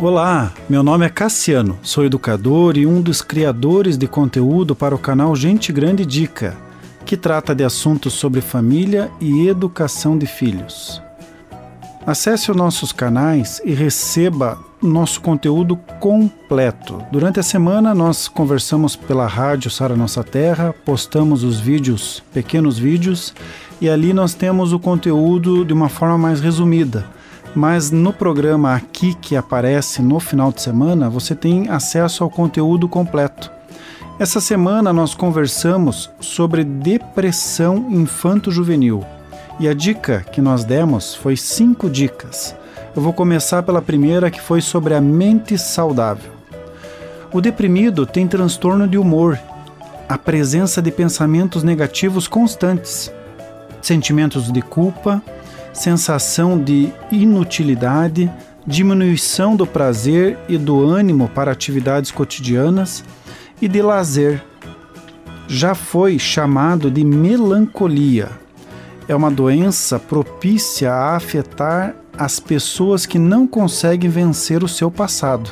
Olá, meu nome é Cassiano, sou educador e um dos criadores de conteúdo para o canal Gente Grande Dica, que trata de assuntos sobre família e educação de filhos. Acesse os nossos canais e receba nosso conteúdo completo. Durante a semana nós conversamos pela rádio Sara Nossa Terra, postamos os vídeos, pequenos vídeos, e ali nós temos o conteúdo de uma forma mais resumida mas no programa aqui que aparece no final de semana, você tem acesso ao conteúdo completo. Essa semana nós conversamos sobre depressão infanto-juvenil. E a dica que nós demos foi cinco dicas. Eu vou começar pela primeira, que foi sobre a mente saudável. O deprimido tem transtorno de humor, a presença de pensamentos negativos constantes, sentimentos de culpa, sensação de inutilidade, diminuição do prazer e do ânimo para atividades cotidianas e de lazer. Já foi chamado de melancolia. É uma doença propícia a afetar as pessoas que não conseguem vencer o seu passado.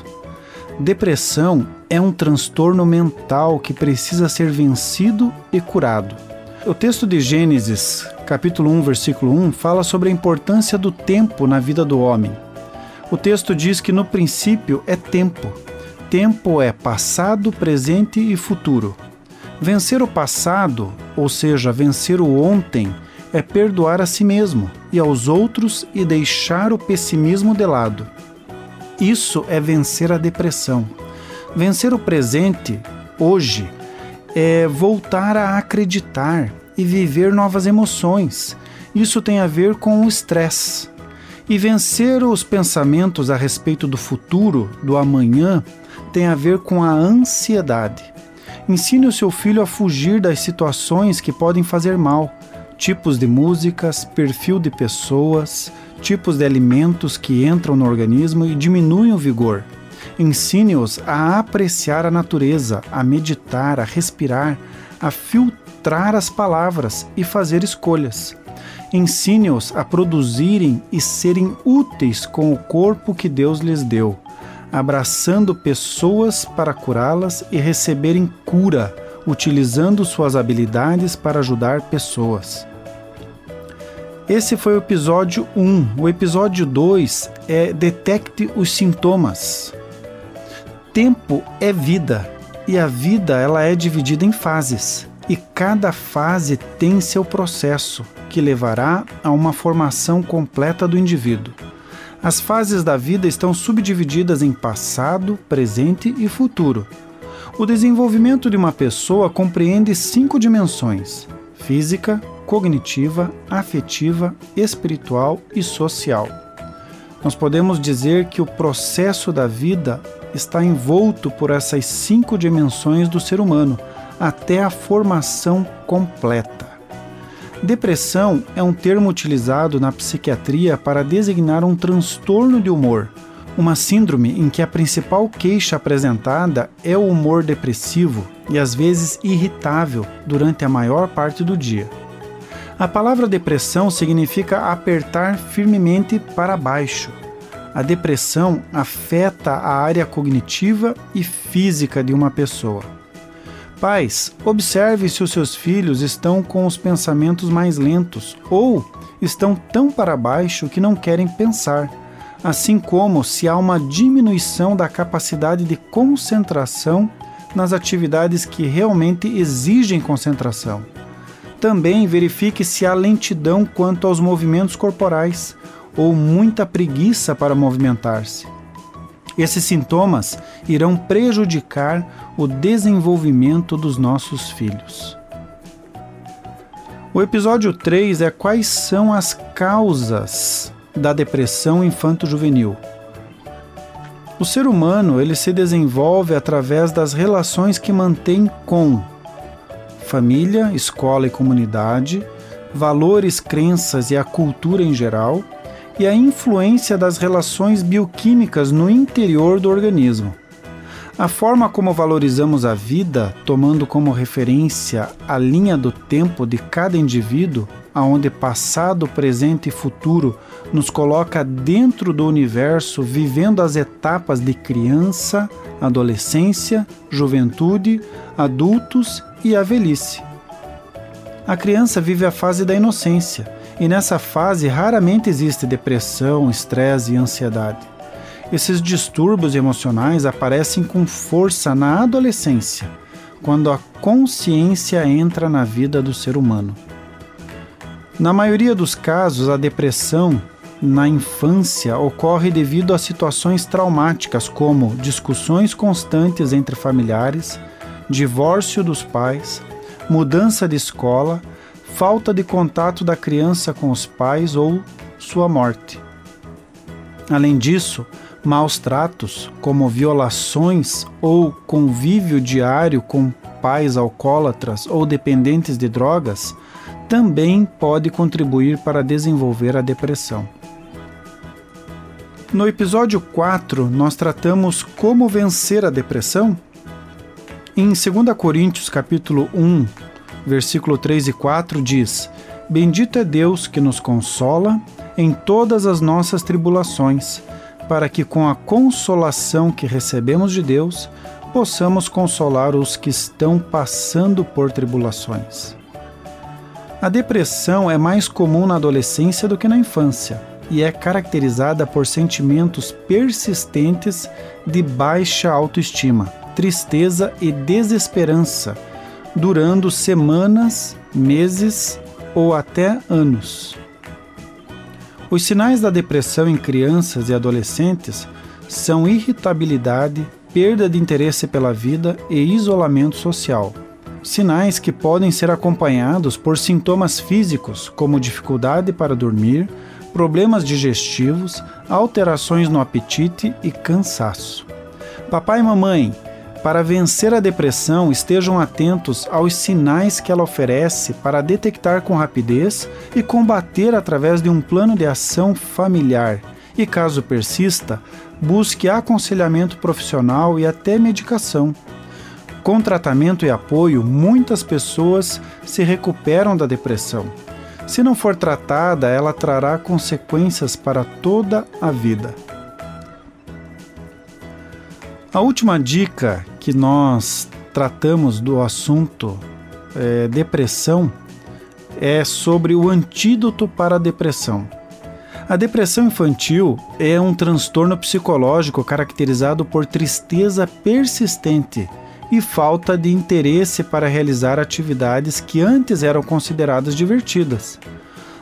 Depressão é um transtorno mental que precisa ser vencido e curado. O texto de Gênesis, capítulo 1, versículo 1, fala sobre a importância do tempo na vida do homem. O texto diz que no princípio é tempo. Tempo é passado, presente e futuro. Vencer o passado, ou seja, vencer o ontem, é perdoar a si mesmo e aos outros e deixar o pessimismo de lado. Isso é vencer a depressão. Vencer o presente, hoje, é voltar a acreditar e viver novas emoções. Isso tem a ver com o estresse. E vencer os pensamentos a respeito do futuro, do amanhã, tem a ver com a ansiedade. Ensine o seu filho a fugir das situações que podem fazer mal, tipos de músicas, perfil de pessoas, tipos de alimentos que entram no organismo e diminuem o vigor. Ensine-os a apreciar a natureza, a meditar, a respirar, a filtrar as palavras e fazer escolhas. Ensine-os a produzirem e serem úteis com o corpo que Deus lhes deu, abraçando pessoas para curá-las e receberem cura, utilizando suas habilidades para ajudar pessoas. Esse foi o episódio 1. O episódio 2 é Detecte os sintomas tempo é vida e a vida ela é dividida em fases e cada fase tem seu processo que levará a uma formação completa do indivíduo. As fases da vida estão subdivididas em passado, presente e futuro. O desenvolvimento de uma pessoa compreende cinco dimensões: física, cognitiva, afetiva, espiritual e social. Nós podemos dizer que o processo da vida está envolto por essas cinco dimensões do ser humano, até a formação completa. Depressão é um termo utilizado na psiquiatria para designar um transtorno de humor, uma síndrome em que a principal queixa apresentada é o humor depressivo e às vezes irritável durante a maior parte do dia. A palavra depressão significa apertar firmemente para baixo, a depressão afeta a área cognitiva e física de uma pessoa. Pais, observe se os seus filhos estão com os pensamentos mais lentos ou estão tão para baixo que não querem pensar, assim como se há uma diminuição da capacidade de concentração nas atividades que realmente exigem concentração. Também verifique se há lentidão quanto aos movimentos corporais ou muita preguiça para movimentar-se. Esses sintomas irão prejudicar o desenvolvimento dos nossos filhos. O episódio 3 é quais são as causas da depressão infanto-juvenil. O ser humano, ele se desenvolve através das relações que mantém com família, escola e comunidade, valores, crenças e a cultura em geral, e a influência das relações bioquímicas no interior do organismo. A forma como valorizamos a vida, tomando como referência a linha do tempo de cada indivíduo, onde passado, presente e futuro nos coloca dentro do universo, vivendo as etapas de criança, adolescência, juventude, adultos e a velhice. A criança vive a fase da inocência, e nessa fase raramente existe depressão, estresse e ansiedade. Esses distúrbios emocionais aparecem com força na adolescência, quando a consciência entra na vida do ser humano. Na maioria dos casos, a depressão na infância ocorre devido a situações traumáticas como discussões constantes entre familiares, divórcio dos pais, mudança de escola, falta de contato da criança com os pais ou sua morte. Além disso, maus tratos, como violações ou convívio diário com pais alcoólatras ou dependentes de drogas, também pode contribuir para desenvolver a depressão. No episódio 4, nós tratamos como vencer a depressão. Em 2 Coríntios capítulo 1, versículo 3 e 4 diz: Bendito é Deus que nos consola em todas as nossas tribulações, para que com a consolação que recebemos de Deus, possamos consolar os que estão passando por tribulações. A depressão é mais comum na adolescência do que na infância e é caracterizada por sentimentos persistentes de baixa autoestima, tristeza e desesperança, durando semanas, meses ou até anos. Os sinais da depressão em crianças e adolescentes são irritabilidade, perda de interesse pela vida e isolamento social sinais que podem ser acompanhados por sintomas físicos, como dificuldade para dormir, problemas digestivos, alterações no apetite e cansaço. Papai e mamãe, para vencer a depressão, estejam atentos aos sinais que ela oferece para detectar com rapidez e combater através de um plano de ação familiar. E caso persista, busque aconselhamento profissional e até medicação. Com tratamento e apoio, muitas pessoas se recuperam da depressão. Se não for tratada, ela trará consequências para toda a vida. A última dica que nós tratamos do assunto é, depressão é sobre o antídoto para a depressão. A depressão infantil é um transtorno psicológico caracterizado por tristeza persistente e falta de interesse para realizar atividades que antes eram consideradas divertidas.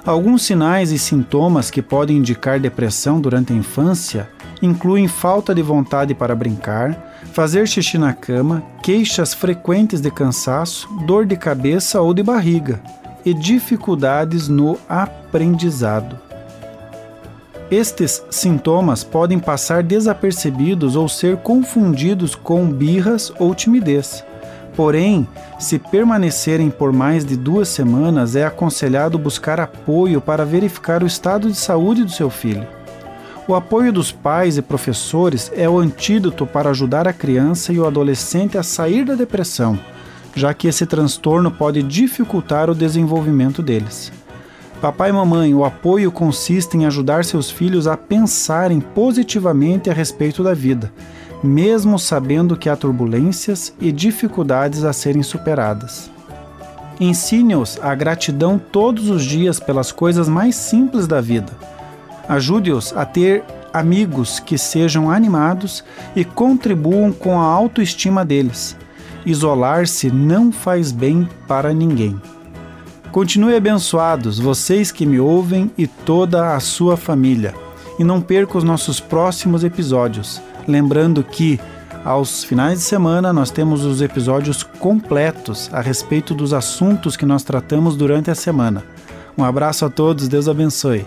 Alguns sinais e sintomas que podem indicar depressão durante a infância incluem falta de vontade para brincar, fazer xixi na cama, queixas frequentes de cansaço, dor de cabeça ou de barriga e dificuldades no aprendizado. Estes sintomas podem passar desapercebidos ou ser confundidos com birras ou timidez. Porém, se permanecerem por mais de duas semanas, é aconselhado buscar apoio para verificar o estado de saúde do seu filho. O apoio dos pais e professores é o antídoto para ajudar a criança e o adolescente a sair da depressão, já que esse transtorno pode dificultar o desenvolvimento deles. Papai e mamãe, o apoio consiste em ajudar seus filhos a pensarem positivamente a respeito da vida, mesmo sabendo que há turbulências e dificuldades a serem superadas. Ensine-os a gratidão todos os dias pelas coisas mais simples da vida. Ajude-os a ter amigos que sejam animados e contribuam com a autoestima deles. Isolar-se não faz bem para ninguém. Continue abençoados, vocês que me ouvem e toda a sua família. E não perca os nossos próximos episódios. Lembrando que aos finais de semana nós temos os episódios completos a respeito dos assuntos que nós tratamos durante a semana. Um abraço a todos, Deus abençoe.